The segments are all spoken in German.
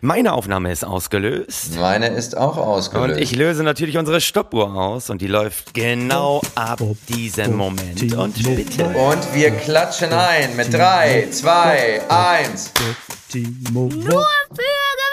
Meine Aufnahme ist ausgelöst. Meine ist auch ausgelöst. Und ich löse natürlich unsere Stoppuhr aus und die läuft genau ab diesem Moment. Und bitte. Und wir klatschen ein mit 3, 2, 1. Nur für Gewinner!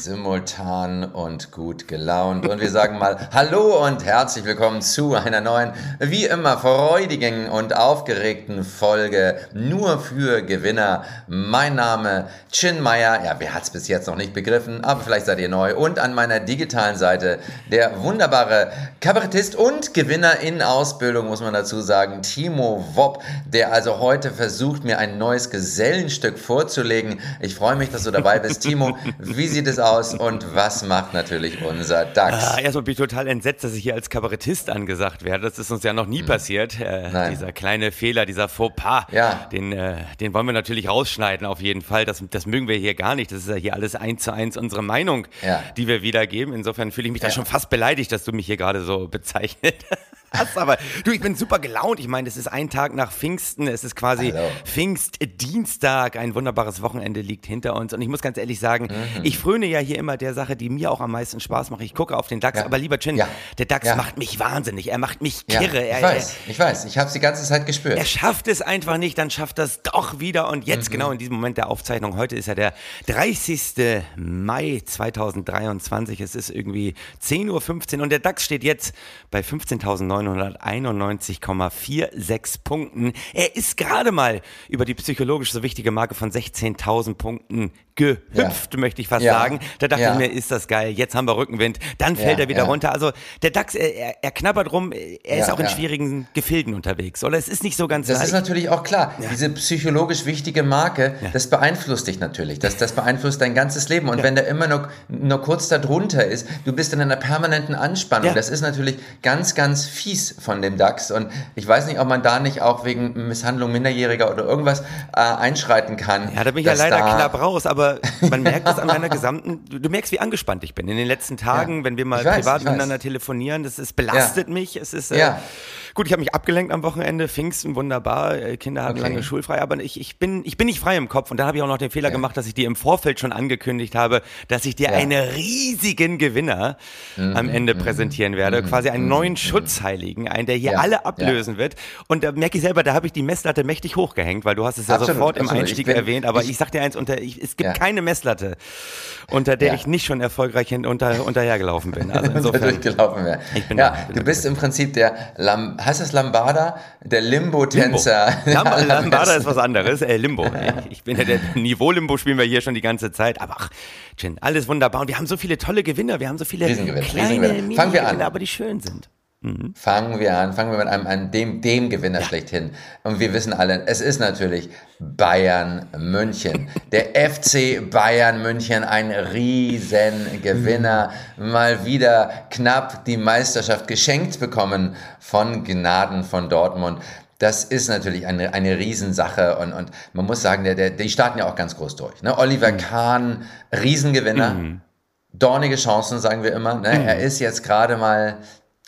Simultan und gut gelaunt. Und wir sagen mal Hallo und herzlich willkommen zu einer neuen, wie immer freudigen und aufgeregten Folge nur für Gewinner. Mein Name Chin Meyer. Ja, wer hat es bis jetzt noch nicht begriffen, aber vielleicht seid ihr neu. Und an meiner digitalen Seite der wunderbare Kabarettist und Gewinner in Ausbildung, muss man dazu sagen, Timo Wopp, der also heute versucht, mir ein neues Gesellenstück vorzulegen. Ich freue mich, dass du dabei bist. Timo, wie sieht es aus und was macht natürlich unser DAX? Ah, erstmal bin ich total entsetzt, dass ich hier als Kabarettist angesagt werde. Das ist uns ja noch nie hm. passiert. Äh, dieser kleine Fehler, dieser Fauxpas, ja. den, äh, den wollen wir natürlich rausschneiden auf jeden Fall. Das, das mögen wir hier gar nicht. Das ist ja hier alles eins zu eins unsere Meinung, ja. die wir wiedergeben. Insofern fühle ich mich ja. da schon fast beleidigt, dass du mich hier gerade so bezeichnet hast. Aber du, ich bin super gelaunt. Ich meine, es ist ein Tag nach Pfingsten. Es ist quasi Hallo. Pfingstdienstag. Ein wunderbares Wochenende liegt hinter uns. Und ich muss ganz ehrlich sagen, mhm. ich fröne ja hier immer der Sache, die mir auch am meisten Spaß macht. Ich gucke auf den DAX. Ja. Aber lieber Chin, ja. der DAX ja. macht mich wahnsinnig. Er macht mich kirre. ich er, weiß, ich weiß. Ich habe es die ganze Zeit gespürt. Er schafft es einfach nicht, dann schafft er es doch wieder. Und jetzt, mhm. genau in diesem Moment der Aufzeichnung, heute ist ja der 30. Mai 2023. Es ist irgendwie 10.15 Uhr und der DAX steht jetzt bei 15.900 991,46 Punkten. Er ist gerade mal über die psychologisch so wichtige Marke von 16.000 Punkten gehüpft, ja. möchte ich fast ja. sagen. Da dachte ja. ich mir, ist das geil, jetzt haben wir Rückenwind, dann fällt er wieder runter. Also der DAX, er, er knabbert rum, er ist auch in schwierigen Gefilden unterwegs, oder? Es ist nicht so ganz Das leicht. ist natürlich auch klar. Diese psychologisch wichtige Marke, das beeinflusst dich natürlich. Das, das beeinflusst dein ganzes Leben. Und wenn der immer nur, nur kurz darunter ist, du bist in einer permanenten Anspannung. Das ist natürlich ganz, ganz fies von dem DAX. Und ich weiß nicht, ob man da nicht auch wegen Misshandlung Minderjähriger oder irgendwas äh, einschreiten kann. Ja, da bin ich ja leider knapp raus, aber man merkt das an meiner gesamten, du, du, merkst, wie angespannt ich bin. In den letzten Tagen, ja. wenn wir mal weiß, privat miteinander telefonieren, das ist, belastet ja. mich. Es ist, äh, Gut, ich habe mich abgelenkt am Wochenende, Pfingsten, wunderbar, äh, Kinder hatten okay. lange schulfrei, aber ich, ich, bin, ich bin nicht frei im Kopf. Und dann habe ich auch noch den Fehler ja. gemacht, dass ich dir im Vorfeld schon angekündigt habe, dass ich dir ja. einen riesigen Gewinner mhm. am Ende mhm. präsentieren werde, mhm. quasi einen mhm. neuen Schutzheiligen, einen, der hier ja. alle ablösen wird. Und da merke ich selber, da habe ich die Messlatte mächtig hochgehängt, weil du hast es ja absolut, sofort absolut. im Einstieg bin, erwähnt, aber ich, ich sag dir eins, unter, ich, es gibt keine Messlatte, unter der ich nicht schon erfolgreich unter, unterhergelaufen bin. Also insofern, durchgelaufen wäre. Ja, da, du bist im Prinzip der, Lam, heißt das Lambada? Der Limbo-Tänzer. Limbo. Lambada ist was anderes, äh, Limbo. Ich bin ja der Niveau-Limbo spielen wir hier schon die ganze Zeit, aber ach, Chin, alles wunderbar. Und wir haben so viele tolle Gewinner, wir haben so viele kleine Riesengewinner. Fangen wir an. aber die schön sind. Mhm. Fangen wir an, fangen wir mit einem, einem dem, dem Gewinner ja. schlechthin. Und wir wissen alle, es ist natürlich Bayern München. Der FC Bayern München, ein Riesengewinner, mhm. mal wieder knapp die Meisterschaft geschenkt bekommen von Gnaden von Dortmund. Das ist natürlich eine, eine Riesensache und, und man muss sagen, der, der, die starten ja auch ganz groß durch. Ne? Oliver mhm. Kahn, Riesengewinner. Mhm. Dornige Chancen, sagen wir immer. Ne? Mhm. Er ist jetzt gerade mal,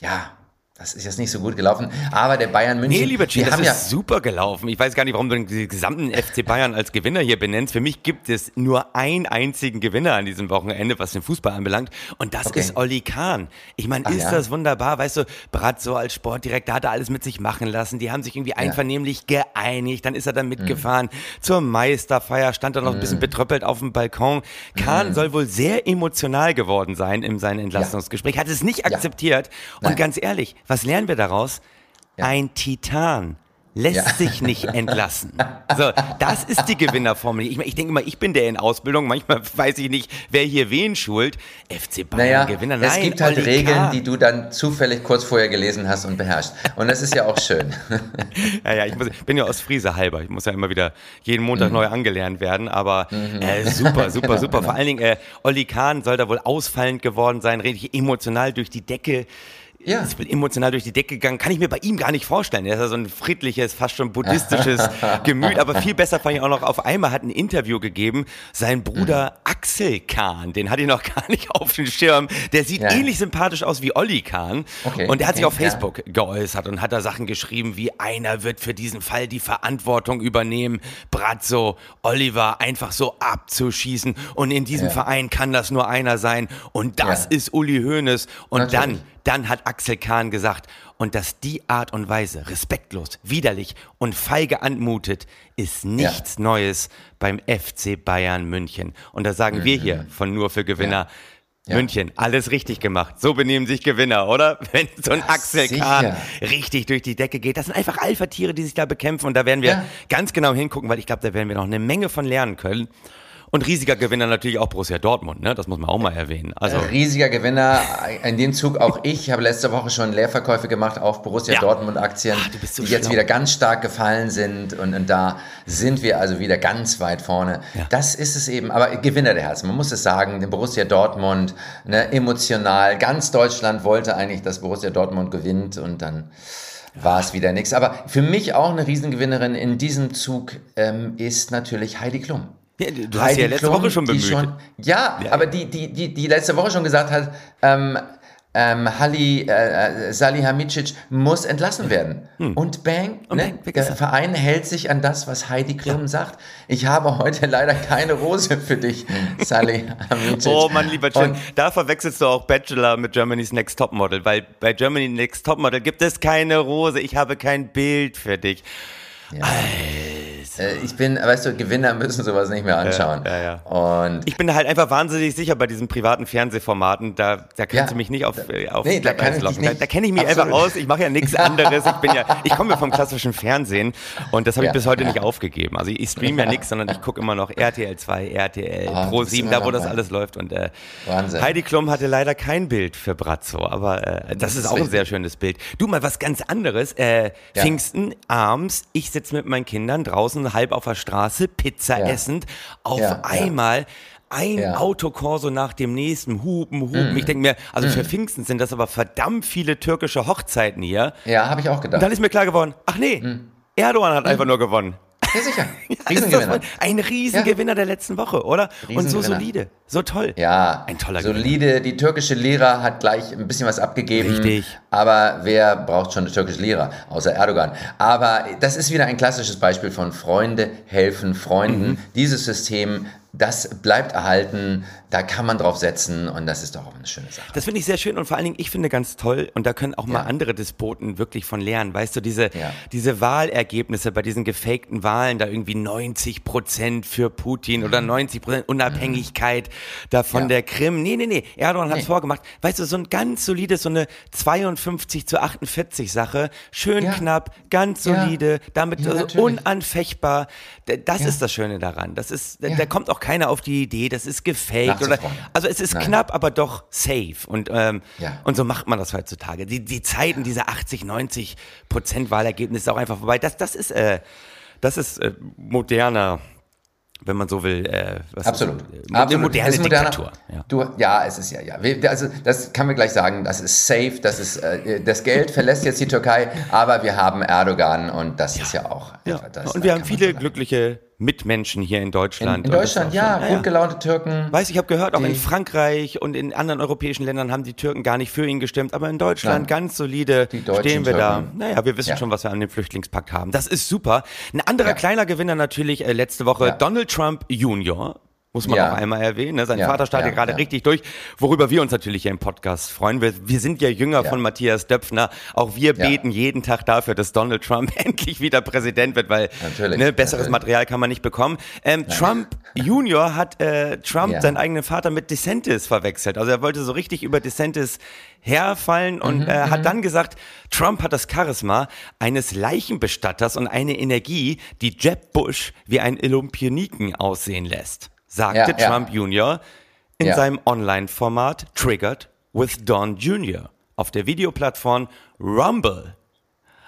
ja, das ist jetzt nicht so gut gelaufen, aber der Bayern München. Nee, lieber Gene, das ist ja super gelaufen. Ich weiß gar nicht, warum du den gesamten FC Bayern als Gewinner hier benennst. Für mich gibt es nur einen einzigen Gewinner an diesem Wochenende, was den Fußball anbelangt. Und das okay. ist Olli Kahn. Ich meine, ist ja? das wunderbar? Weißt du, Brat so als Sportdirektor hat er alles mit sich machen lassen. Die haben sich irgendwie einvernehmlich ja. geeinigt. Dann ist er dann mitgefahren mhm. zur Meisterfeier, stand dann noch mhm. ein bisschen mhm. betröppelt auf dem Balkon. Kahn mhm. soll wohl sehr emotional geworden sein in seinem Entlastungsgespräch. Hat es nicht akzeptiert. Und ganz ehrlich, was lernen wir daraus? Ja. Ein Titan lässt ja. sich nicht entlassen. So, das ist die Gewinnerformel. Ich, ich denke immer, ich bin der in Ausbildung. Manchmal weiß ich nicht, wer hier wen schult. FC Bayern naja, Gewinner. Nein, es gibt halt Oli Regeln, K. die du dann zufällig kurz vorher gelesen hast und beherrschst. Und das ist ja auch schön. ja, ja, ich muss, bin ja aus Friese halber. Ich muss ja immer wieder jeden Montag mhm. neu angelernt werden. Aber mhm. äh, super, super, super. Genau. Vor allen Dingen, äh, Olli Kahn soll da wohl ausfallend geworden sein, richtig emotional durch die Decke ja. ist emotional durch die Decke gegangen. Kann ich mir bei ihm gar nicht vorstellen. Er ist ja so ein friedliches, fast schon buddhistisches Gemüt. Aber viel besser fand ich auch noch, auf einmal hat ein Interview gegeben, sein Bruder mhm. Axel Kahn, den hatte ich noch gar nicht auf dem Schirm. Der sieht ja. ähnlich sympathisch aus wie Olli Kahn. Okay, und der hat okay, sich auf Facebook ja. geäußert und hat da Sachen geschrieben, wie einer wird für diesen Fall die Verantwortung übernehmen, Brazzo, Oliver einfach so abzuschießen. Und in diesem Verein kann das nur einer sein. Und das ist Uli Hoeneß. Und Natürlich. dann dann hat Axel Kahn gesagt, und dass die Art und Weise respektlos, widerlich und feige anmutet, ist nichts ja. Neues beim FC Bayern München. Und da sagen mhm. wir hier von nur für Gewinner, ja. München, alles richtig gemacht. So benehmen sich Gewinner, oder? Wenn so ein ja, Axel Kahn richtig durch die Decke geht. Das sind einfach Alpha-Tiere, die sich da bekämpfen. Und da werden wir ja. ganz genau hingucken, weil ich glaube, da werden wir noch eine Menge von lernen können. Und riesiger Gewinner natürlich auch Borussia Dortmund, ne? Das muss man auch mal erwähnen. Also riesiger Gewinner, in dem Zug auch ich. Ich habe letzte Woche schon Leerverkäufe gemacht auf Borussia ja. Dortmund Aktien, so die jetzt wieder ganz stark gefallen sind. Und, und, da sind wir also wieder ganz weit vorne. Ja. Das ist es eben. Aber Gewinner der Herzen, man muss es sagen, den Borussia Dortmund, ne, emotional. Ganz Deutschland wollte eigentlich, dass Borussia Dortmund gewinnt und dann war es wieder nichts. Aber für mich auch eine Riesengewinnerin in diesem Zug ähm, ist natürlich Heidi Klum. Ja, du hast ja letzte Klum, Woche schon bemüht. Schon, ja, ja, aber die, die, die, die letzte Woche schon gesagt hat, ähm, ähm, Halli, äh, äh Salihamidzic muss entlassen werden. Hm. Und bang, Und ne? bang der Verein hält sich an das, was Heidi Klum ja. sagt. Ich habe heute leider keine Rose für dich, Salihamidzic. oh mein lieber Chin, da verwechselst du auch Bachelor mit Germany's Next Topmodel, weil bei Germany's Next Topmodel gibt es keine Rose. Ich habe kein Bild für dich. Ja. Äh, ich bin, weißt du, Gewinner müssen sowas nicht mehr anschauen. Ja, ja, ja. Und ich bin halt einfach wahnsinnig sicher bei diesen privaten Fernsehformaten, da, da kannst du mich nicht auf, äh, auf nee, da, kann locken. Da, da kenne ich mich Absolut. einfach aus, ich mache ja nichts anderes. Ich bin ja, ich komme ja vom klassischen Fernsehen und das habe ich bis heute nicht aufgegeben. Also ich streame ja nichts, sondern ich gucke immer noch RTL 2, RTL, oh, Pro 7, da wo das alles läuft. Und äh, Heidi Klum hatte leider kein Bild für Brazzo, aber äh, das, das, ist auch richtig. ein sehr schönes Bild. Du mal was ganz anderes. Äh, Pfingsten, abends, ich sitze mit meinen Kindern draußen halb auf der Straße, Pizza ja. essend, auf ja, einmal ein ja. Autokorso nach dem nächsten, hupen, hupen. Mm. Ich denke mir, also mm. für Pfingsten sind das aber verdammt viele türkische Hochzeiten hier. Ja, habe ich auch gedacht. Und dann ist mir klar geworden, ach nee, mm. Erdogan hat einfach nur gewonnen. Ja, sicher. Riesengewinner. ein Riesengewinner ja. der letzten Woche, oder? Und so solide, so toll. Ja, ein toller solide. Gewinner. Die türkische Lira hat gleich ein bisschen was abgegeben. Richtig. Aber wer braucht schon eine türkische Lira, außer Erdogan? Aber das ist wieder ein klassisches Beispiel von Freunde helfen Freunden. Mhm. Dieses System das bleibt erhalten, da kann man drauf setzen und das ist doch auch eine schöne Sache. Das finde ich sehr schön und vor allen Dingen, ich finde ganz toll und da können auch ja. mal andere Despoten wirklich von lernen. Weißt du, diese, ja. diese Wahlergebnisse bei diesen gefakten Wahlen, da irgendwie 90 Prozent für Putin mhm. oder 90 Prozent Unabhängigkeit mhm. da von ja. der Krim. Nee, nee, nee, Erdogan hat es nee. vorgemacht. Weißt du, so ein ganz solides, so eine 52 zu 48 Sache, schön knapp, ganz solide, damit also unanfechtbar. Das ist das Schöne daran. Das ist, da kommt auch keiner auf die Idee, das ist gefaked. Oder, also es ist Nein. knapp, aber doch safe. Und, ähm, ja. und so macht man das heutzutage. Die, die Zeiten ja. dieser 80, 90 Prozent Wahlergebnisse auch einfach vorbei. Das, das ist, äh, das ist äh, moderner wenn man so will. Äh, was Absolut. Ist, äh, Absolut. moderne Diktatur. Ja. Du, ja, es ist ja, ja. Also das kann man gleich sagen, das ist safe, das ist, äh, das Geld verlässt jetzt die Türkei, aber wir haben Erdogan und das ja. ist ja auch. Ja. Das, und wir haben viele glückliche Mitmenschen hier in Deutschland. In, in Deutschland, ja, ja, gut gelaunte Türken. Weiß ich habe gehört, auch in Frankreich und in anderen europäischen Ländern haben die Türken gar nicht für ihn gestimmt, aber in Deutschland Nein. ganz solide stehen wir Türken. da. Naja, wir wissen ja. schon, was wir an dem Flüchtlingspakt haben. Das ist super. Ein anderer ja. kleiner Gewinner natürlich äh, letzte Woche, Donald Trump Jr muss man ja. auch einmal erwähnen. Ne? Sein ja, Vater startet ja, gerade richtig durch, worüber wir uns natürlich hier im Podcast freuen. Wir, wir sind ja Jünger von Matthias Döpfner. Auch wir beten jeden Tag dafür, dass Donald Trump endlich wieder Präsident wird, weil ne, besseres natürlich. Material kann man nicht bekommen. Ähm, Trump Junior hat äh, Trump seinen eigenen Vater mit DeSantis verwechselt. Also er wollte so richtig über DeSantis herfallen und mhm, äh, hat mhm. dann gesagt, Trump hat das Charisma eines Leichenbestatters und eine Energie, die Jeb Bush wie ein Olympioniken aussehen lässt sagte ja, Trump. Jr. in seinem Online-Format Triggered with Don Jr. auf der Videoplattform Rumble.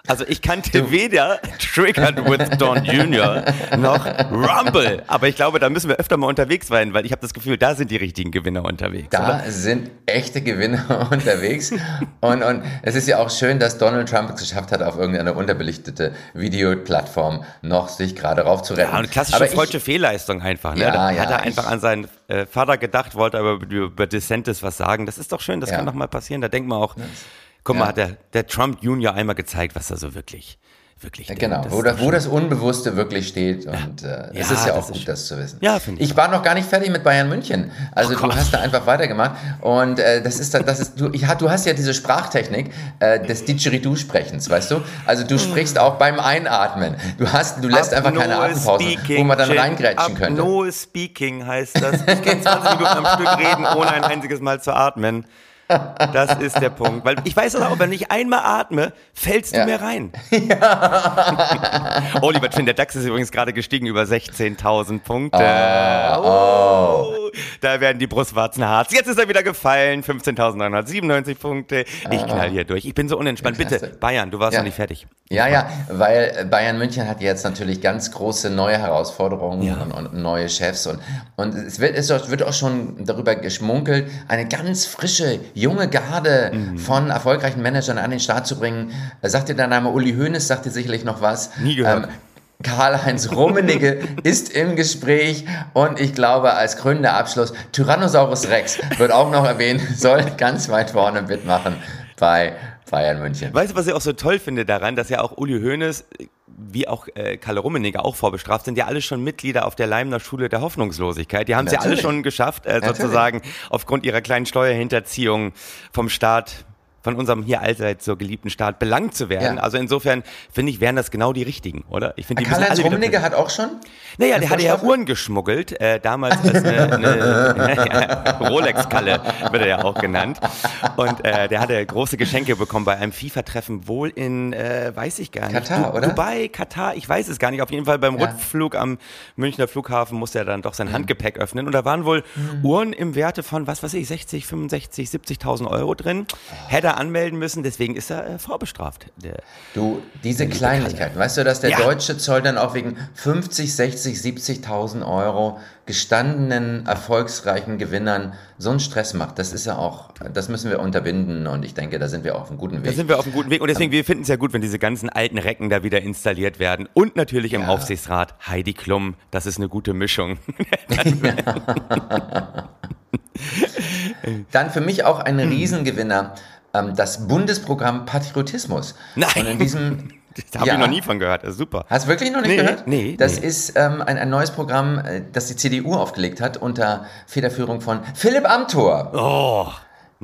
Also ich kannte weder Triggered with Don Jr. noch Rumble. Aber ich glaube, da müssen wir öfter mal unterwegs sein, weil ich habe das Gefühl, da sind die richtigen Gewinner unterwegs. Da oder? sind echte Gewinner unterwegs. Und, und es ist ja auch schön, dass Donald Trump es geschafft hat, auf irgendeine unterbelichtete Videoplattform noch sich gerade raufzuretten. Ja, eine klassische Aber ich- deutsche Fehlleistung einfach. Ne? Ja, da ja, hat er ich- einfach an seinen äh, Vater gedacht, wollte aber über, über DeSantis was sagen. Das ist doch schön, das Ja. kann doch mal passieren. Da denkt man auch, guck mal, Ja. hat der, der Trump Junior einmal gezeigt, was er so wirklich, wirklich denkt. Genau, Das wo das, wo das Unbewusste wirklich steht. Und äh, es Ja, ist ja auch gut, das zu wissen. Ja, finde ich Ich war noch gar nicht fertig mit Bayern München. Also Oh du Gott. hast da einfach weitergemacht. Und äh, das ist, das ist du, ich, du hast ja diese Sprachtechnik äh, des Didgeridoo-Sprechens, weißt du? Also du sprichst auch beim Einatmen. Du hast, du lässt einfach keine Apnoe Atempause, wo man dann Jim. reingrätschen könnte. Apnoe Speaking heißt das. Ich kann 20 Minuten am Stück reden, ohne ein einziges Mal zu atmen. Das ist der Punkt. Weil ich weiß auch, wenn ich einmal atme, fällst du Ja. mir rein. oh, lieber Twin, der DAX ist übrigens gerade gestiegen über 16.000 Punkte. Oh. Da werden die Brustwarzen hart. Jetzt ist er wieder gefallen. 15.997 Punkte. Ich knall hier durch. Ich bin so unentspannt. Bitte. Bayern, du warst Ja. noch nicht fertig. Ja, ja, weil Bayern München hat jetzt natürlich ganz große neue Herausforderungen Ja. und, und neue Chefs und, und es, wird, es wird auch schon darüber geschmunkelt, eine ganz frische, junge Garde Mhm. von erfolgreichen Managern an den Start zu bringen. Äh, Sagt dir der Name Uli Hoeneß, sagt dir sicherlich noch was. Nie gehört. Karl-Heinz Rummenigge ist im Gespräch und ich glaube, als krönender Abschluss, Tyrannosaurus Rex wird auch noch erwähnt, soll ganz weit vorne mitmachen bei Bayern München. Weißt du, was ich auch so toll finde daran, dass ja auch Uli Hoeneß wie auch äh, Kalle Rummenigge auch vorbestraft sind, ja alle schon Mitglieder auf der Leimner Schule der Hoffnungslosigkeit. Die haben es ja alle schon geschafft, äh, sozusagen aufgrund ihrer kleinen Steuerhinterziehung vom Staat von unserem hier allseits so geliebten Staat belangt zu werden. Ja. Also insofern finde ich, wären das genau die richtigen, oder? Ich finde, die Karl-Heinz Rummenigge hat auch schon? Naja, der hatte ja? Uhren geschmuggelt, äh, damals als eine, eine Rolex-Kalle, wird er ja auch genannt. Und äh, der hatte große Geschenke bekommen bei einem FIFA-Treffen, wohl in, äh, weiß ich gar nicht. Katar, oder? Dubai, Katar, ich weiß es gar nicht. Auf jeden Fall beim Ja. Rückflug am Münchner Flughafen musste er dann doch sein Handgepäck öffnen. Und da waren wohl Uhren im Werte von, was weiß ich, 60, 65, 70.000 Euro drin. Hätte anmelden müssen, deswegen ist er äh, vorbestraft. Der, Du, diese Kleinigkeiten, weißt du, dass der Ja. deutsche Zoll dann auch wegen 50, 60, 70.000 Euro gestandenen, erfolgsreichen Gewinnern so einen Stress macht, das ist ja auch, das müssen wir unterbinden und ich denke, da sind wir auf einem guten Da Weg. sind wir auf einem guten Weg und deswegen, wir finden es ja gut, wenn diese ganzen alten Recken da wieder installiert werden. Und natürlich im Ja. Aufsichtsrat Heidi Klum, das ist eine gute Mischung. Dann für mich auch Hm. ein Riesengewinner, ähm, das Bundesprogramm Patriotismus. Nein. Und in diesem, Da habe Ja. ich noch nie von gehört, das ist super. Hast du wirklich noch nicht Nee, gehört? nee, Das nee. ist ähm, ein, ein neues Programm, äh, das die CDU aufgelegt hat unter Federführung von Philipp Amthor. Oh,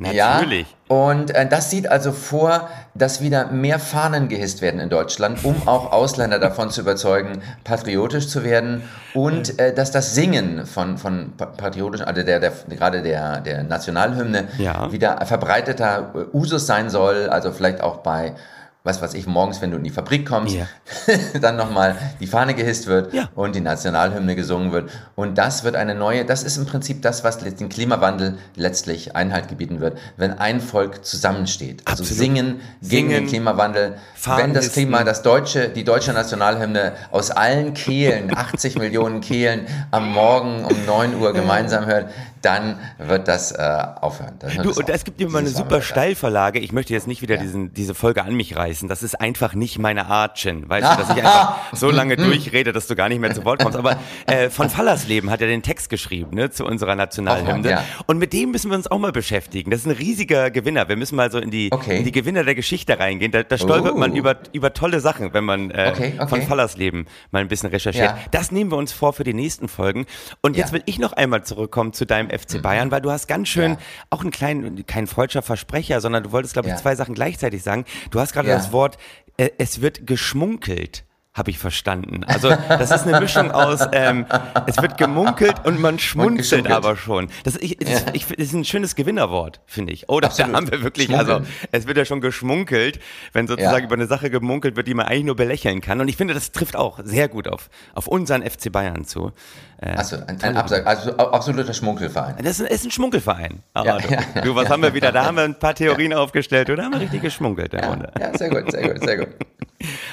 natürlich. Ja, und äh, das sieht also vor, dass wieder mehr Fahnen gehisst werden in Deutschland, um auch Ausländer davon zu überzeugen, patriotisch zu werden und äh, dass das Singen von, von pa- patriotischen, also der, der, gerade der, der Nationalhymne Ja. wieder verbreiteter äh, Usus sein soll, also vielleicht auch bei was weiß ich, morgens, wenn du in die Fabrik kommst, Ja. dann nochmal die Fahne gehisst wird Ja. und die Nationalhymne gesungen wird. Und das wird eine neue, das ist im Prinzip das, was den Klimawandel letztlich Einhalt gebieten wird, wenn ein Volk zusammensteht. Also Absolut. singen gegen Singen, den Klimawandel. Fahnen wenn das. Klima, das deutsche, die deutsche Nationalhymne aus allen Kehlen, 80 Millionen Kehlen am Morgen um 9 Uhr gemeinsam hört, dann wird das äh, aufhören. Dann Du, es und es gibt immer eine super. Steilverlage. Ich möchte jetzt nicht wieder Ja. diesen, diese Folge an mich reißen. Das ist einfach nicht meine Art, Chin. Weißt du, dass ich einfach so lange durchrede, dass du gar nicht mehr zu Wort kommst. Aber äh, von Fallersleben hat er den Text geschrieben ne, zu unserer Nationalhymne. ja. Und mit dem müssen wir uns auch mal beschäftigen. Das ist ein riesiger Gewinner. Wir müssen mal so in die, Okay. in die Gewinner der Geschichte reingehen. Da, da stolpert Oh. man über, über tolle Sachen, wenn man äh, Okay, okay. von Fallersleben mal ein bisschen recherchiert. Ja. Das nehmen wir uns vor für die nächsten Folgen. Und jetzt will ich noch einmal zurückkommen zu deinem FC Bayern, weil du hast ganz schön Ja. auch einen kleinen, kein falscher Versprecher, sondern du wolltest, glaube ich, Ja. zwei Sachen gleichzeitig sagen. Du hast gerade das Wort, äh, es wird geschmunkelt habe ich verstanden. Also das ist eine Mischung aus, ähm, es wird gemunkelt und man schmunzelt und aber schon. Das, ich, das, ja. ich, das ist ein schönes Gewinnerwort, finde ich. Oh, da haben wir wirklich, also es wird ja schon geschmunkelt, wenn sozusagen ja. über eine Sache gemunkelt wird, die man eigentlich nur belächeln kann. Und ich finde, das trifft auch sehr gut auf, auf unseren FC Bayern zu. Äh, Achso, ein, ein Absag, also absoluter Schmunkelverein. Das ist ein, ist ein Schmunkelverein. Ja, du, du, was haben wir wieder? Da haben wir ein paar Theorien aufgestellt oder haben wir richtig geschmunkelt. Ja, ja, sehr gut, sehr gut, sehr gut.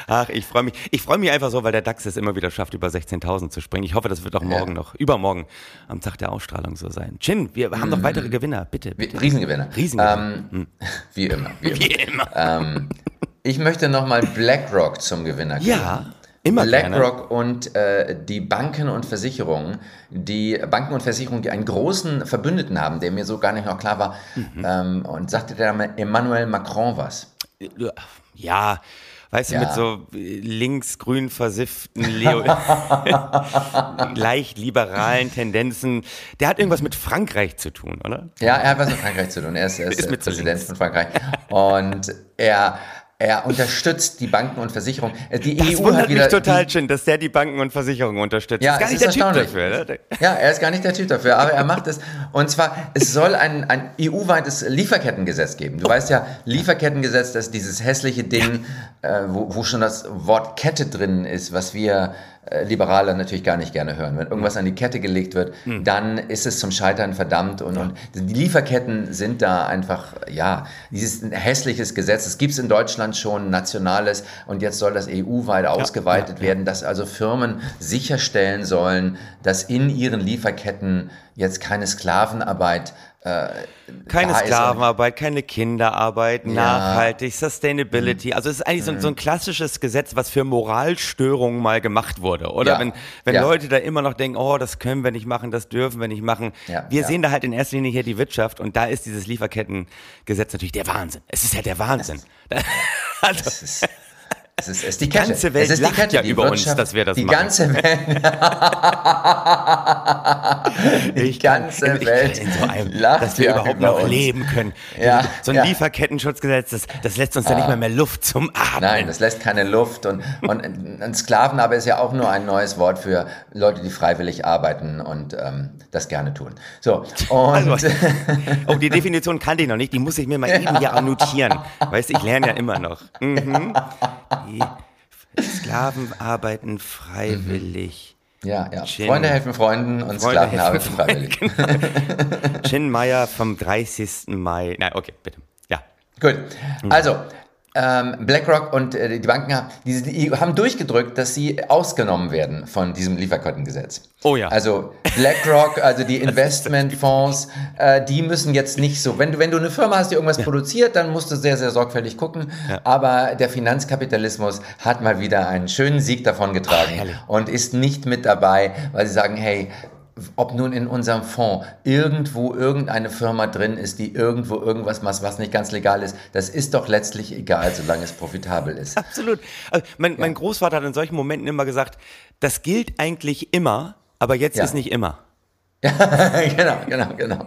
Ach, ich freue mich. Ich freue mich einfach so, weil der DAX es immer wieder schafft, über 16.000 zu springen. Ich hoffe, das wird auch morgen ja. noch, übermorgen am Tag der Ausstrahlung so sein. Chin, wir haben noch weitere Gewinner, bitte. bitte. Riesengewinner. Riesengewinner. Ähm, hm. Wie immer. Wie immer. Wie immer. Ähm, ich möchte nochmal BlackRock zum Gewinner geben. Ja. Immer BlackRock und äh, die Banken und Versicherungen, die Banken und Versicherungen, die einen großen Verbündeten haben, der mir so gar nicht noch klar war, mhm. ähm, und sagte der Emmanuel Macron was? Ja, weißt ja. du, mit so links-grün versifften, Leo leicht liberalen Tendenzen. Der hat irgendwas mit Frankreich zu tun, oder? Ja, er hat was mit Frankreich zu tun. Er ist, er ist, ist Präsident von Frankreich. Und er er unterstützt die Banken und Versicherungen. Äh, die das EU wundert hat wieder, mich total schön, dass der die Banken und Versicherungen unterstützt. Ja, ist gar nicht der Typ dafür. Oder? Ja, er ist gar nicht der Typ dafür, aber er macht es. Und zwar, es soll ein, ein EU-weites Lieferkettengesetz geben. Du oh. weißt ja, Lieferkettengesetz, das ist dieses hässliche Ding, ja. äh, wo, wo schon das Wort Kette drin ist, was wir Liberale natürlich gar nicht gerne hören. Wenn irgendwas an die Kette gelegt wird, mhm. dann ist es zum Scheitern verdammt. Und, ja. und die Lieferketten sind da einfach, ja, dieses hässliches Gesetz. Es gibt es in Deutschland schon, nationales, und jetzt soll das EU-weit ja, ausgeweitet ja, werden, dass also Firmen sicherstellen sollen, dass in ihren Lieferketten jetzt keine Sklavenarbeit äh, keine Sklavenarbeit, keine Kinderarbeit, ja. nachhaltig, Sustainability. Also es ist eigentlich so, so, ein mhm. klassisches Gesetz, was für Moralstörungen mal gemacht wurde. Oder ja. wenn, wenn ja. Leute da immer noch denken, oh, das können wir nicht machen, das dürfen wir nicht machen. Wir sehen da halt in erster Linie hier die Wirtschaft und da ist dieses Lieferkettengesetz natürlich der Wahnsinn. Es ist ja der Wahnsinn. also, es ist, es ist, es ist die, die ganze Welt es ist die Kette, ja über uns, dass wir das die machen. Ganze Welt, die ganze ich, Welt in so einem, lacht dass wir überhaupt noch uns. leben können. Ja, so ein ja. Lieferkettenschutzgesetz, das, das lässt uns ah. ja nicht ah. mehr mehr Luft zum Atmen. Nein, das lässt keine Luft. Und, und ein Sklavenarbe ist ja auch nur ein neues Wort für Leute, die freiwillig arbeiten und ähm, das gerne tun. So, und also, oh, die Definition kannte ich noch nicht, die muss ich mir mal eben hier annotieren. Weißt du, ich lerne ja immer noch. Mhm. Sklaven arbeiten freiwillig. Ja, ja. Chin, Freunde helfen Freunden und Freunde Sklaven arbeiten freiwillig. Genau. Chin Meyer vom 30. Mai. Nein, okay, bitte. Ja. Gut. Also, ähm, BlackRock und äh, die Banken haben, die, haben durchgedrückt, dass sie ausgenommen werden von diesem Lieferkettengesetz. Oh ja. Also BlackRock, also die Investmentfonds, äh, die müssen jetzt nicht so. Wenn du, wenn du eine Firma hast, die irgendwas ja. produziert, dann musst du sehr, sehr sorgfältig gucken. Ja. Aber der Finanzkapitalismus hat mal wieder einen schönen Sieg davon getragen Ach, und ist nicht mit dabei, weil sie sagen, hey, ob nun in unserem Fonds irgendwo irgendeine Firma drin ist, die irgendwo irgendwas macht, was nicht ganz legal ist, das ist doch letztlich egal, solange es profitabel ist. Absolut. Also mein, ja. mein, Großvater hat in solchen Momenten immer gesagt, das gilt eigentlich immer, aber jetzt ja. ist nicht immer. Genau, genau, genau.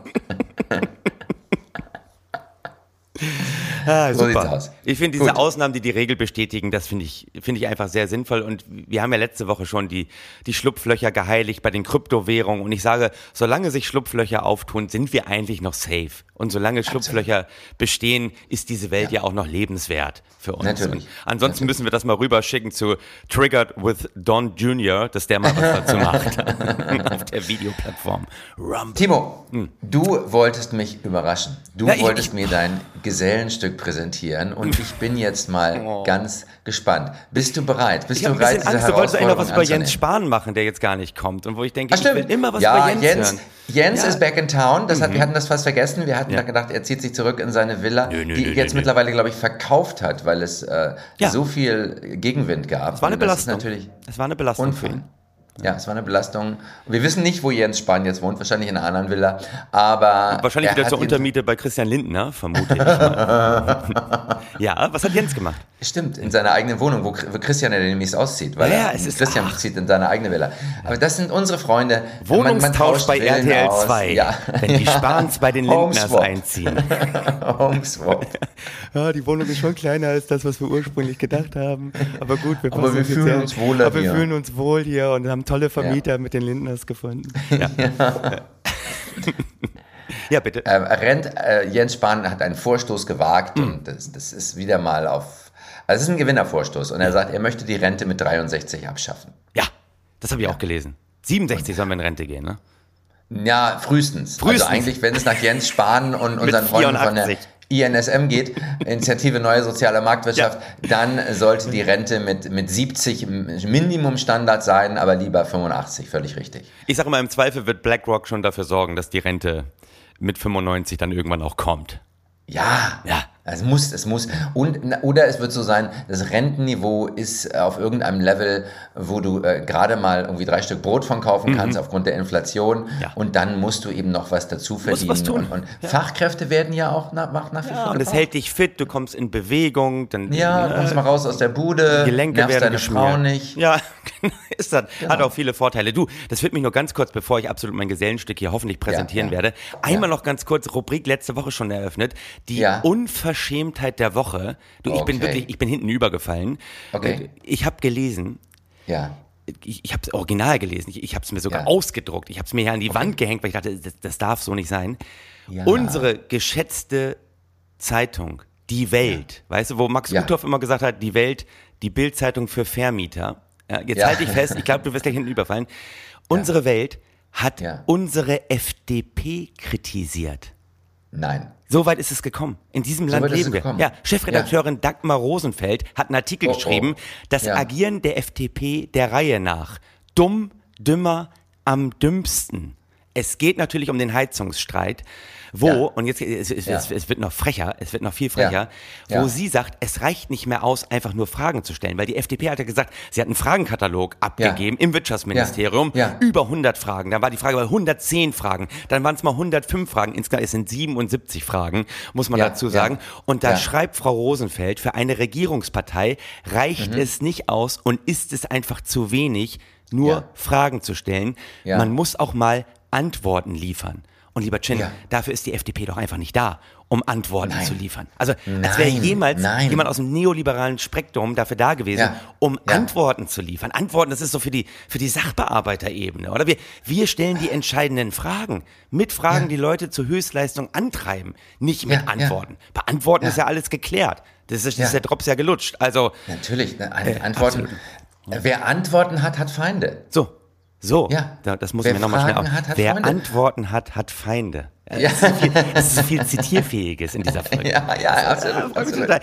Ah, so aus. Ich finde diese Gut. Ausnahmen, die die Regel bestätigen, das finde ich, finde ich einfach sehr sinnvoll. Und wir haben ja letzte Woche schon die, die Schlupflöcher geheiligt bei den Kryptowährungen. Und ich sage, solange sich Schlupflöcher auftun, sind wir eigentlich noch safe. Und solange Schlupflöcher bestehen, ist diese Welt ja. ja, auch noch lebenswert für uns. Natürlich. Und ansonsten Natürlich. müssen wir das mal rüberschicken zu Triggered with Don Jr., dass der mal was dazu macht. Auf der Videoplattform. Rumble. Timo, hm. du wolltest mich überraschen. Du ja, wolltest ich, mir dein Gesellenstück präsentieren und ich bin jetzt mal oh. ganz gespannt. Bist du bereit? Bist ich du bereit, diese Angst, Du wolltest eigentlich noch was über Jens Spahn machen, der jetzt gar nicht kommt und wo ich denke, Ach, ich will immer was ja, über Jens, Jens hören. Jens ja. ist back in town. Das hat, mhm. Wir hatten das fast vergessen. Wir hatten ja. da gedacht, er zieht sich zurück in seine Villa, nö, nö, die nö, jetzt mittlerweile, glaube ich, verkauft hat, weil es äh, so viel Gegenwind gab. Es war eine Belastung. natürlich es war eine Belastung ihn. Ja, es war eine Belastung. Wir wissen nicht, wo Jens Spahn jetzt wohnt, wahrscheinlich in einer anderen Villa, aber... Wahrscheinlich wieder zur Untermiete bei Christian Lindner, vermute ich ja, was hat Jens gemacht? Stimmt, in seiner eigenen Wohnung, wo, Christian ja demnächst auszieht, weil Ja, es ist- Christian ach. zieht in seine eigene Villa. Aber das sind unsere Freunde. Wohnungstausch tauscht bei Villen RTL aus. 2, Ja. wenn die Spahns bei den Lindners einziehen. Homeswap. Ja, die Wohnung ist schon kleiner als das, was wir ursprünglich gedacht haben. Aber gut, wir, Aber wir fühlen uns wohler Aber wir hier. fühlen uns wohl hier und haben tolle Vermieter mit den Lindners gefunden. Ja, ja bitte. Äh, rennt, äh, Jens Spahn hat einen Vorstoß gewagt Hm. und das, das ist wieder mal auf. Also es ist ein Gewinnervorstoß und er sagt, er möchte die Rente mit 63 abschaffen. Ja, das habe ich auch gelesen. 67 sollen wir in Rente gehen, ne? Ja, frühestens. Frühestens. Also eigentlich, wenn es nach Jens Spahn und unseren Freunden von der 84. INSM geht, Initiative Neue Soziale Marktwirtschaft, dann sollte die Rente mit, mit 70 Minimumstandard sein, aber lieber 85, völlig richtig. Ich sage mal, im Zweifel wird BlackRock schon dafür sorgen, dass die Rente mit 95 dann irgendwann auch kommt. Ja, Ja. Es muss, es muss. Und, oder es wird so sein, das Rentenniveau ist auf irgendeinem Level, wo du äh, gerade mal irgendwie drei Stück Brot von kaufen kannst aufgrund der Inflation. Mhm. Ja. Und dann musst du eben noch was dazu verdienen. was tun. Und, und Fachkräfte werden ja auch nach, nach, nach wie Ja, vor und es hält dich fit, du kommst in Bewegung, dann Ja, du kommst mal raus aus der Bude, Gelenke nervst werden deine geschmiert. Frau nicht. Ja, genau, ist das. Hat auch viele Vorteile. Du, das wird mich nur ganz kurz, bevor ich absolut mein Gesellenstück hier hoffentlich präsentieren ja. werde. Einmal noch ganz kurz, Rubrik letzte Woche schon eröffnet. Die Ja. Unverschämtheit der Woche. Du, ich bin Okay. wirklich, ich bin hinten übergefallen. Okay. Ich habe gelesen, Ja. ich, ich habe es original gelesen, ich, ich habe es mir sogar Ja. ausgedruckt, ich habe es mir hier an die Wand gehängt, weil ich dachte, das, das darf so nicht sein. Ja. Unsere geschätzte Zeitung, Die Welt, weißt du, wo Max Ja. Uthoff immer gesagt hat, die Welt, die Bildzeitung für Vermieter. Ja, jetzt Ja. halte ich fest, ich glaube, du wirst gleich hinten überfallen. Unsere Welt hat Ja. unsere FDP kritisiert. Nein. So weit ist es gekommen. In diesem Land ist leben wir. gekommen. Ja, Chefredakteurin Dagmar Rosenfeld hat einen Artikel Oh, oh. geschrieben, das Ja. Agieren der FDP der Reihe nach. Dumm, dümmer, am dümmsten. Es geht natürlich um den Heizungsstreit, wo, Ja. und jetzt es, es, Ja. es, es wird noch frecher, es wird noch viel frecher, Ja. wo sie sagt, es reicht nicht mehr aus, einfach nur Fragen zu stellen, weil die FDP hat ja gesagt, sie hat einen Fragenkatalog abgegeben im Wirtschaftsministerium, über 100 Fragen, dann war die Frage bei 110 Fragen, dann waren es mal 105 Fragen, insgesamt es sind 77 Fragen, muss man dazu sagen. Und da schreibt Frau Rosenfeld, für eine Regierungspartei reicht Mhm. es nicht aus und ist es einfach zu wenig, nur Ja. Fragen zu stellen. Ja. Man muss auch mal Antworten liefern. Und lieber Chin, Ja. dafür ist die FDP doch einfach nicht da, um Antworten Nein. zu liefern. Also als wäre Nein, jemals nein. jemand aus dem neoliberalen Spektrum dafür da gewesen, Ja. um Ja. Antworten zu liefern. Antworten, das ist so für die, für die Sachbearbeiterebene, oder? Wir, wir stellen die entscheidenden Fragen. Mit Fragen, die Leute zur Höchstleistung antreiben, nicht mit. Antworten. Bei Antworten ist ja alles geklärt. Das ist, das Ja. ist der Drops ja gelutscht. Also, Natürlich. Ne, Äh, Antworten. Wer Antworten hat, hat Feinde. so. So, Ja. da, das muss mir nochmal schnell auf. hat, hat Wer Freunde. Antworten hat, hat Feinde. Ja. Es, ist so viel, es ist so viel Zitierfähiges in dieser Folge. Ja, ja, absolut. absolut. Ja.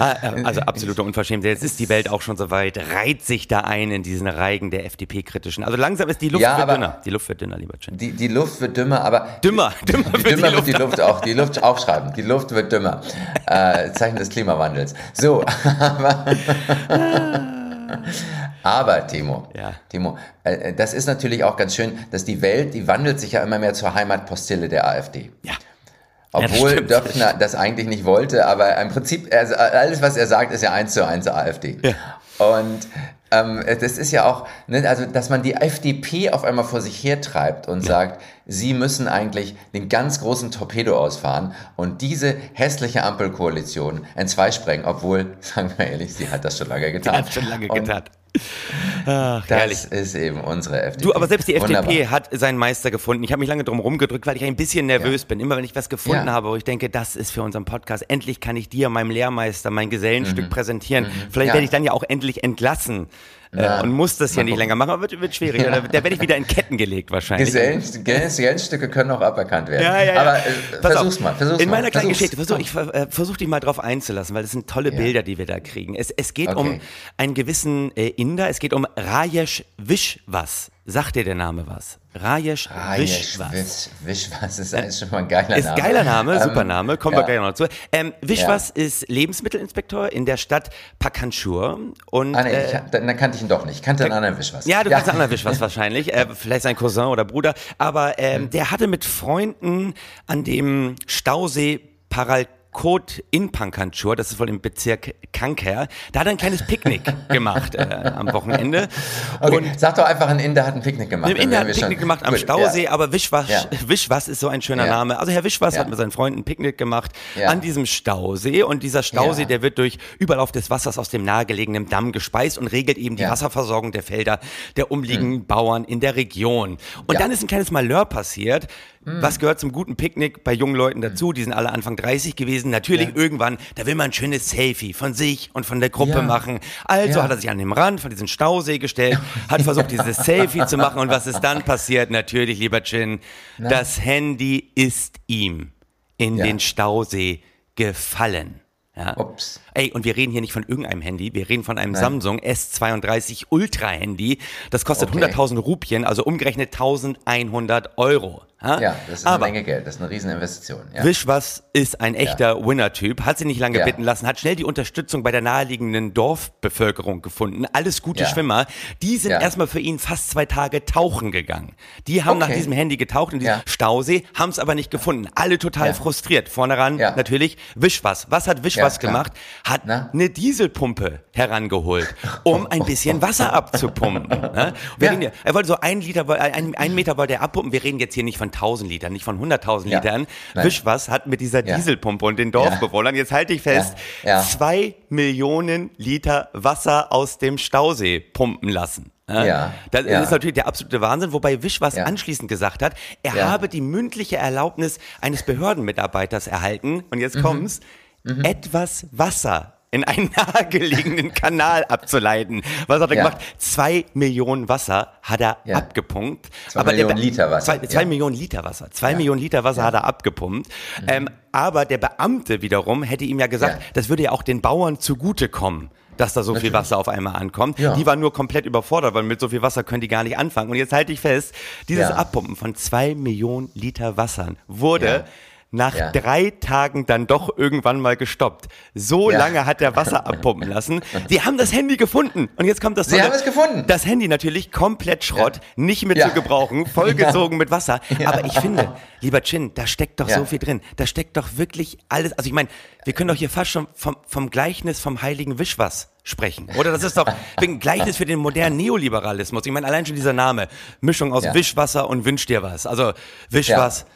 Ah, äh, Also absolute Unverschämtheit. Jetzt ist die Welt auch schon soweit, reiht sich da ein in diesen Reigen der FDP-Kritischen. Also langsam ist die Luft Ja, wird dünner. Die Luft wird dünner, lieber Chin. Die, die Luft wird dümmer, aber. Dümmer, dümmer wird dümmer die wird die Luft. Luft auch. Die Luft aufschreiben. Die Luft wird dümmer. Äh, Zeichen des Klimawandels. So, aber. Aber, Timo, Ja. Timo, äh, das ist natürlich auch ganz schön, dass die Welt, die wandelt sich ja immer mehr zur Heimatpostille der AfD. Ja. Obwohl stimmt. Döpfner das eigentlich nicht wollte, aber im Prinzip, also alles, was er sagt, ist ja eins zu eins AfD. Und ähm, das ist ja auch, ne, also dass man die FDP auf einmal vor sich hertreibt und sagt, sie müssen eigentlich den ganz großen Torpedo ausfahren und diese hässliche Ampelkoalition entzweisprengen, obwohl, sagen wir ehrlich, sie hat das schon lange getan. Hat schon lange Und getan. Ach, Das herrlich. ist eben unsere FDP. Du, aber selbst die Wunderbar. FDP hat seinen Meister gefunden. Ich habe mich lange drum rumgedrückt, weil ich ein bisschen nervös bin. Immer wenn ich was gefunden Ja. habe, wo ich denke, das ist für unseren Podcast, endlich kann ich dir, meinem Lehrmeister, mein Gesellenstück präsentieren. Vielleicht Mhm. Ja. werde ich dann ja auch endlich entlassen Ja. und muss das ja nicht länger machen. Aber wird, wird schwierig. Da, da werde ich wieder in Ketten gelegt wahrscheinlich. Gesellen, Gesellenstücke können auch aberkannt werden. Ja, ja, ja. Aber äh, versuch's auf. mal, versuch's In mal. meiner kleinen versuch's. Geschichte, versuch, ich äh, versuch dich mal drauf einzulassen, weil das sind tolle Ja. Bilder, die wir da kriegen. Es, es geht Okay. um einen gewissen äh, Inder, es geht um Rajesh Vishwas. Sagt dir der Name was? Rajesh, Rajesh Vishwas. Wischwas ist eigentlich schon mal ein geiler Ist Name. geiler Name, Ähm, super Name, kommen ja. wir gleich noch dazu. Ähm, Vishwas ist Lebensmittelinspektor in der Stadt Pakanchur und Ah, nee, äh, ich, dann, dann kannte ich ihn doch nicht. Ich kannte einen anderen Wischwas. Ja, du kannst einen anderen Wischwas wahrscheinlich, äh, vielleicht sein Cousin oder Bruder, aber ähm, der hatte mit Freunden an dem Stausee Paralkot in Pankanchur, das ist wohl im Bezirk Kanker, da hat er ein kleines Picknick gemacht äh, am Wochenende. Okay, Und sag doch einfach, ein Inder hat ein Picknick gemacht. dann Inder hat ein Picknick gemacht am Gut, Stausee, ja. aber Wischwas, Ja. Wischwas ist so ein schöner Ja. Name. Also Herr Wischwas hat mit seinen Freunden ein Picknick gemacht an diesem Stausee und dieser Stausee, der wird durch Überlauf des Wassers aus dem nahegelegenen Damm gespeist und regelt eben die. Hm. Wasserversorgung der Felder der umliegenden Bauern in der Region. Und dann ist ein kleines Malheur passiert. Hm. Was gehört zum guten Picknick bei jungen Leuten dazu? Die sind alle Anfang 30 gewesen. Natürlich Ja. irgendwann, da will man ein schönes Selfie von sich und von der Gruppe Ja. machen. Also Ja. hat er sich an den Rand von diesem Stausee gestellt, hat versucht, dieses Selfie zu machen. Und was ist dann passiert? Natürlich, lieber Chin, das Handy ist ihm in den Stausee gefallen. Ja. Ups. Ey, und wir reden hier nicht von irgendeinem Handy, wir reden von einem Nein. Samsung S32 Ultra Handy. Das kostet Okay. 100.000 Rupien, also umgerechnet 1100 Euro. Ja, Ja, das ist Aber eine Menge Geld. Das ist eine Rieseninvestition. Ja. Wischwas ist ein echter Winner-Typ, hat sie nicht lange Ja. bitten lassen, hat schnell die Unterstützung bei der naheliegenden Dorfbevölkerung gefunden. Alles gute Ja. Schwimmer. Die sind Ja. erstmal für ihn fast zwei Tage tauchen gegangen. Die haben nach Okay. diesem Handy getaucht in diesem Ja. Stausee, haben es aber nicht gefunden. Alle total Ja. frustriert. Vorne ran Ja. natürlich Wischwas. Was hat Wischwas Ja, gemacht? Hat Na? eine Dieselpumpe herangeholt, um ein bisschen Wasser abzupumpen. ne? Ja. er wollte so ein Liter, ein, ein Meter wollte er abpumpen. Wir reden jetzt hier nicht von 1000 Litern, nicht von 100.000 Ja. Litern. Nein. Wischwas hat mit dieser Ja. Dieselpumpe und den Dorfbewohnern, jetzt halte ich fest, zwei Millionen Liter Wasser aus dem Stausee pumpen lassen. Ja. Das Ja. ist natürlich der absolute Wahnsinn, wobei Wischwas Ja. anschließend gesagt hat, er Ja. habe die mündliche Erlaubnis eines Behördenmitarbeiters erhalten, und Mhm. jetzt kommt's, etwas Wasser in einen nahegelegenen Kanal abzuleiten. Was hat er Ja. gemacht? Zwei Millionen Wasser hat er Ja. abgepumpt. Zwei Millionen Be- Liter Wasser, Zwei, zwei ja. Millionen Liter Wasser. Zwei Millionen Liter Wasser hat er abgepumpt. Ähm, aber der Beamte wiederum hätte ihm ja gesagt, Mhm. Das würde ja auch den Bauern zugutekommen. Dass da so viel Wasser auf einmal ankommt. Ja. Die waren nur komplett überfordert, weil mit so viel Wasser können die gar nicht anfangen. Und jetzt halte ich fest, dieses Ja. Abpumpen von zwei Millionen Liter Wassern wurde Ja. Nach Ja. drei Tagen dann doch irgendwann mal gestoppt. So Ja. lange hat der Wasser abpumpen lassen. Sie haben das Handy gefunden. Und jetzt kommt das Sie Tolle. haben es gefunden. Das Handy natürlich komplett Schrott, nicht mehr Ja. zu gebrauchen, vollgesogen mit Wasser. Aber ich finde, lieber Chin, da steckt doch Ja. so viel drin. Da steckt doch wirklich alles. Also ich meine, wir können doch hier fast schon vom, vom Gleichnis vom heiligen Wischwas sprechen. Oder das ist doch ein Gleichnis für den modernen Neoliberalismus. Ich meine, allein schon dieser Name. Mischung aus Ja. Wischwasser und Wünsch dir was. Also Wischwas. Ja.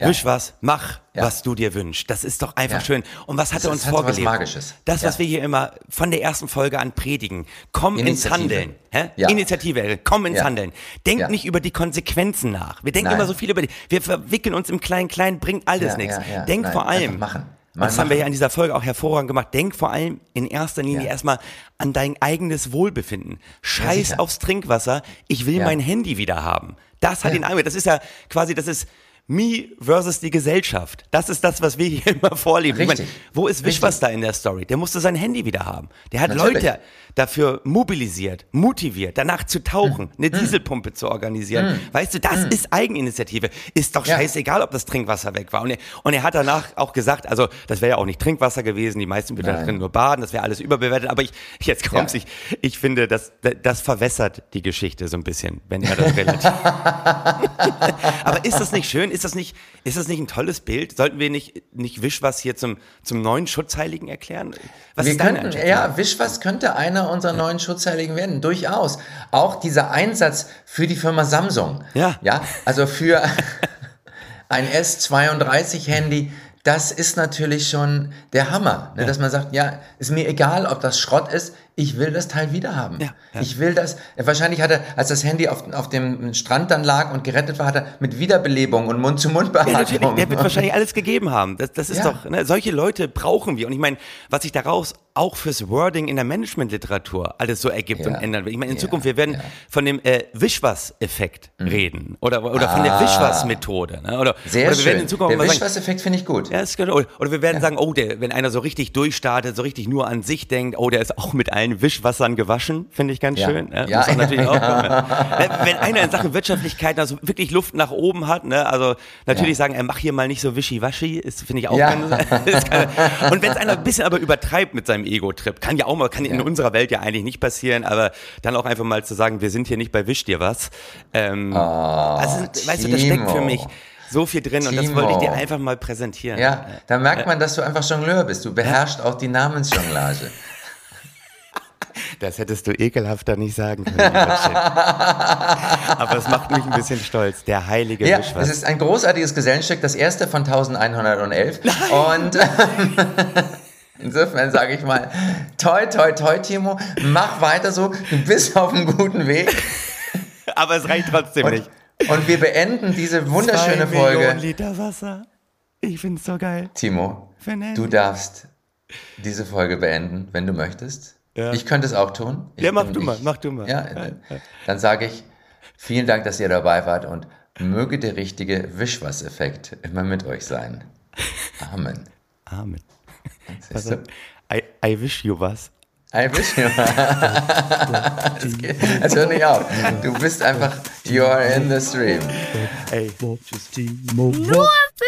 Wisch was, mach, Ja. was du dir wünschst. Das ist doch einfach Ja. schön. Und was hat Das er uns hat was vorgelebt? Magisches. Das, was Ja. wir hier immer von der ersten Folge an predigen. Komm ins. Handeln. Hä? Ja. Initiative, komm ins Ja. Handeln. Denk Ja. nicht über die Konsequenzen nach. Wir denken Nein. immer so viel über die. Wir verwickeln uns im Klein-Klein, bringt alles Ja, nichts. ja, ja. Denk Nein, vor allem. einfach machen. Mal das haben wir ja in dieser Folge auch hervorragend gemacht. Denk vor allem in erster Linie Ja. erstmal an dein eigenes Wohlbefinden. Scheiß sicher. aufs Trinkwasser. Ich will Ja. mein Handy wieder haben. Das hat Ja. ihn angehört. Das ist ja quasi, das ist me versus die Gesellschaft. Das ist das, was wir hier immer vorleben. Ich meine, wo ist Wischwas da in der Story? Der musste sein Handy wieder haben. Der hat Natürlich. Leute dafür mobilisiert, motiviert, danach zu Hm. tauchen, eine Dieselpumpe zu organisieren. Weißt du, das ist Eigeninitiative. Ist doch Ja. scheißegal, ob das Trinkwasser weg war. Und er, und er hat danach auch gesagt, also das wäre ja auch nicht Trinkwasser gewesen, die meisten würden da drin nur baden, das wäre alles überbewertet. Aber ich, jetzt kommt's, Ja. ich, ich finde, das, das verwässert die Geschichte so ein bisschen, wenn er das relativ. Aber ist das nicht schön? Ist das nicht, ist das nicht ein tolles Bild? Sollten wir nicht, nicht Wischwas hier zum, zum neuen Schutzheiligen erklären? Was wir ist deine könnten, ja, Wischwas könnte einer unserer neuen Schutzheiligen werden, durchaus. Auch dieser Einsatz für die Firma Samsung. Ja. Ja, also für ein S32-Handy, das ist natürlich schon der Hammer, ne, dass man sagt, ja, ist mir egal, ob das Schrott ist, ich will das Teil wieder haben. Ja, ja. Ich will das, wahrscheinlich hat er, als das Handy auf, auf dem Strand dann lag und gerettet war, hat er mit Wiederbelebung und Ja, Mund-zu-Mund-Beatmung. natürlich, der wird wahrscheinlich alles gegeben haben. Das, das ist Ja. doch, ne, solche Leute brauchen wir. Und ich meine, was sich daraus auch fürs Wording in der Managementliteratur alles so ergibt Ja. und ändern wird. Ich meine, in Ja, Zukunft, wir werden ja. von dem äh, Wischwas-Effekt reden oder, oder von der Ah. Wischwas-Methode. Ne? Oder, Sehr oder wir schön. werden in Zukunft der Wischwas-Effekt finde ich gut. ja, ist genau. Oder wir werden sagen, oh, der, wenn einer so richtig durchstartet, so richtig nur an sich denkt, oh, der ist auch mit allen allen Wischwassern gewaschen, finde ich ganz Ja. schön. Ne? Ja, Muss natürlich auch ja. Wenn einer in Sachen Wirtschaftlichkeit also wirklich Luft nach oben hat, ne? also natürlich Ja. sagen, er mach hier mal nicht so wischiwaschi, ist finde ich auch Ja. ganz, keine, Und wenn es einer ein bisschen aber übertreibt mit seinem Ego-Trip, kann ja auch mal, kann in unserer Welt ja eigentlich nicht passieren, aber dann auch einfach mal zu sagen, wir sind hier nicht bei Wisch dir was. Ähm, also, weißt du, da steckt für Timo. mich so viel drin und das wollte ich dir Timo. einfach mal präsentieren. Ja, da merkt man, dass du einfach Jongleur bist. Du beherrschst auch die Namensjonglage. Das hättest du ekelhafter nicht sagen können. Aber es macht mich ein bisschen stolz. Der heilige Ja, Wischwas. es ist ein großartiges Gesellenstück, das erste von 1111. Und ähm, insofern sage ich mal, toi, toi, toi, Timo, mach weiter so, du bist auf einem guten Weg. Aber es reicht trotzdem Und, nicht. und wir beenden diese wunderschöne Zwei Millionen Folge. Liter Wasser. Ich find's so geil. Timo, du darfst diese Folge beenden, wenn du möchtest. Ja. Ich könnte es auch tun. Ich Ja, mach du mal, ich- mach du mal. Ja, dann, dann sage ich vielen Dank, dass ihr dabei wart und möge der richtige Wischwasseffekt immer mit euch sein. Amen. Amen. Also, du? I, I wish you was. I wish you. Es geht- Es hört nicht auf. Du bist einfach, you are in the stream. Ey. Timo. Nur für